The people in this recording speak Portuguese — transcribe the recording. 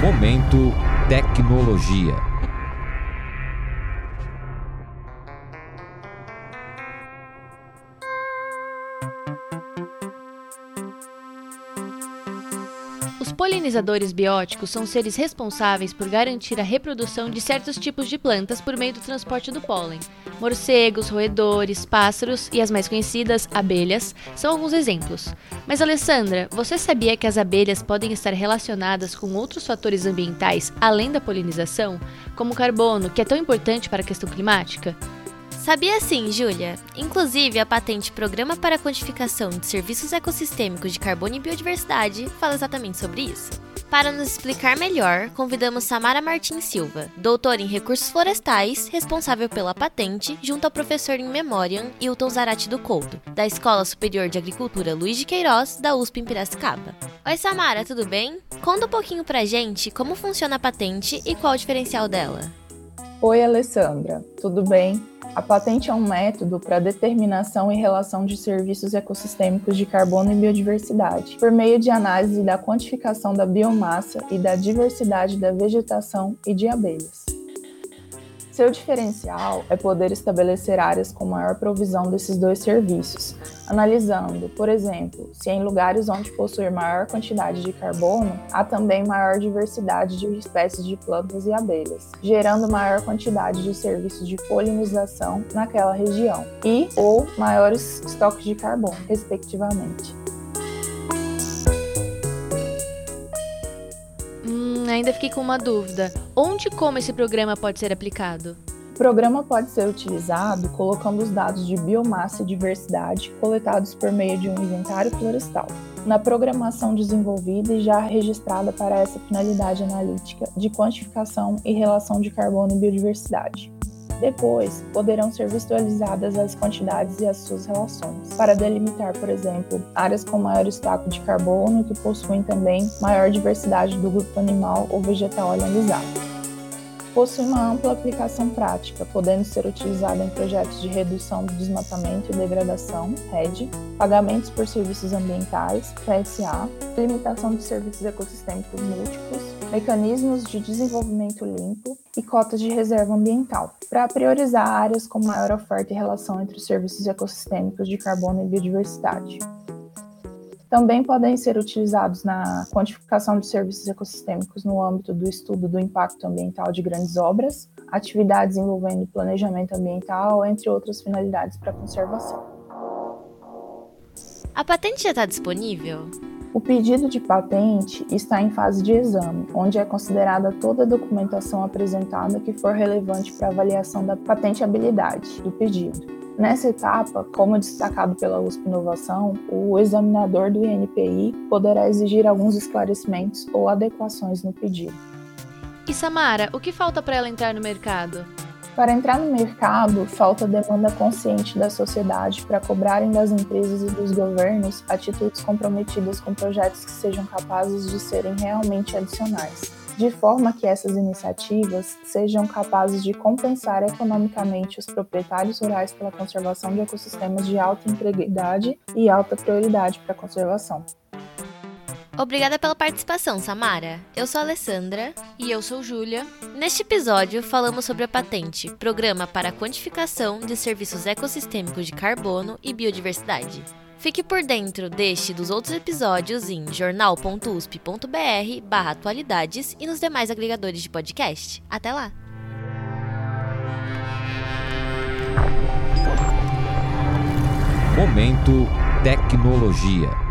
Momento Tecnologia. Polinizadores bióticos são seres responsáveis por garantir a reprodução de certos tipos de plantas por meio do transporte do pólen. Morcegos, roedores, pássaros e as mais conhecidas, abelhas, são alguns exemplos. Mas Alessandra, você sabia que as abelhas podem estar relacionadas com outros fatores ambientais além da polinização, como o carbono, que é tão importante para a questão climática? Sabia sim, Júlia. Inclusive, a patente Programa para a Quantificação de Serviços Ecossistêmicos de Carbono e Biodiversidade fala exatamente sobre isso. Para nos explicar melhor, convidamos Samara Martins Silva, doutora em recursos florestais, responsável pela patente, junto ao professor em Memoriam Hilton Zarate do Couto, da Escola Superior de Agricultura Luiz de Queiroz, da USP em Piracicaba. Oi, Samara, tudo bem? Conta um pouquinho pra gente como funciona a patente e qual o diferencial dela. Oi, Alessandra, tudo bem? A patente é um método para determinação e relação de serviços ecossistêmicos de carbono e biodiversidade, por meio de análise da quantificação da biomassa e da diversidade da vegetação e de abelhas. Seu diferencial é poder estabelecer áreas com maior provisão desses dois serviços, analisando, por exemplo, se em lugares onde possuir maior quantidade de carbono, há também maior diversidade de espécies de plantas e abelhas, gerando maior quantidade de serviços de polinização naquela região e ou maiores estoques de carbono, respectivamente. Ainda fiquei com uma dúvida. Onde e como esse programa pode ser aplicado? O programa pode ser utilizado colocando os dados de biomassa e diversidade coletados por meio de um inventário florestal na programação desenvolvida e já registrada para essa finalidade analítica de quantificação e relação de carbono e biodiversidade. Depois, poderão ser visualizadas as quantidades e as suas relações, para delimitar, por exemplo, áreas com maior estoque de carbono que possuem também maior diversidade do grupo animal ou vegetal analisado. Possui uma ampla aplicação prática, podendo ser utilizada em projetos de redução do desmatamento e degradação, RED, pagamentos por serviços ambientais, PSA, limitação de serviços ecossistêmicos múltiplos, mecanismos de desenvolvimento limpo e cotas de reserva ambiental, para priorizar áreas com maior oferta e relação entre os serviços ecossistêmicos de carbono e biodiversidade. Também podem ser utilizados na quantificação de serviços ecossistêmicos no âmbito do estudo do impacto ambiental de grandes obras, atividades envolvendo planejamento ambiental, entre outras finalidades para conservação. A patente já está disponível? O pedido de patente está em fase de exame, onde é considerada toda a documentação apresentada que for relevante para avaliação da patenteabilidade do pedido. Nessa etapa, como destacado pela USP Inovação, o examinador do INPI poderá exigir alguns esclarecimentos ou adequações no pedido. E Samara, o que falta para ela entrar no mercado? Para entrar no mercado, falta demanda consciente da sociedade para cobrarem das empresas e dos governos atitudes comprometidas com projetos que sejam capazes de serem realmente adicionais, de forma que essas iniciativas sejam capazes de compensar economicamente os proprietários rurais pela conservação de ecossistemas de alta integridade e alta prioridade para a conservação. Obrigada pela participação, Samara. Eu sou a Alessandra. E eu sou Júlia. Neste episódio, falamos sobre a patente Programa para a Quantificação de Serviços Ecossistêmicos de Carbono e Biodiversidade. Fique por dentro deste e dos outros episódios em jornal.usp.br barra atualidades e nos demais agregadores de podcast. Até lá! Momento Tecnologia.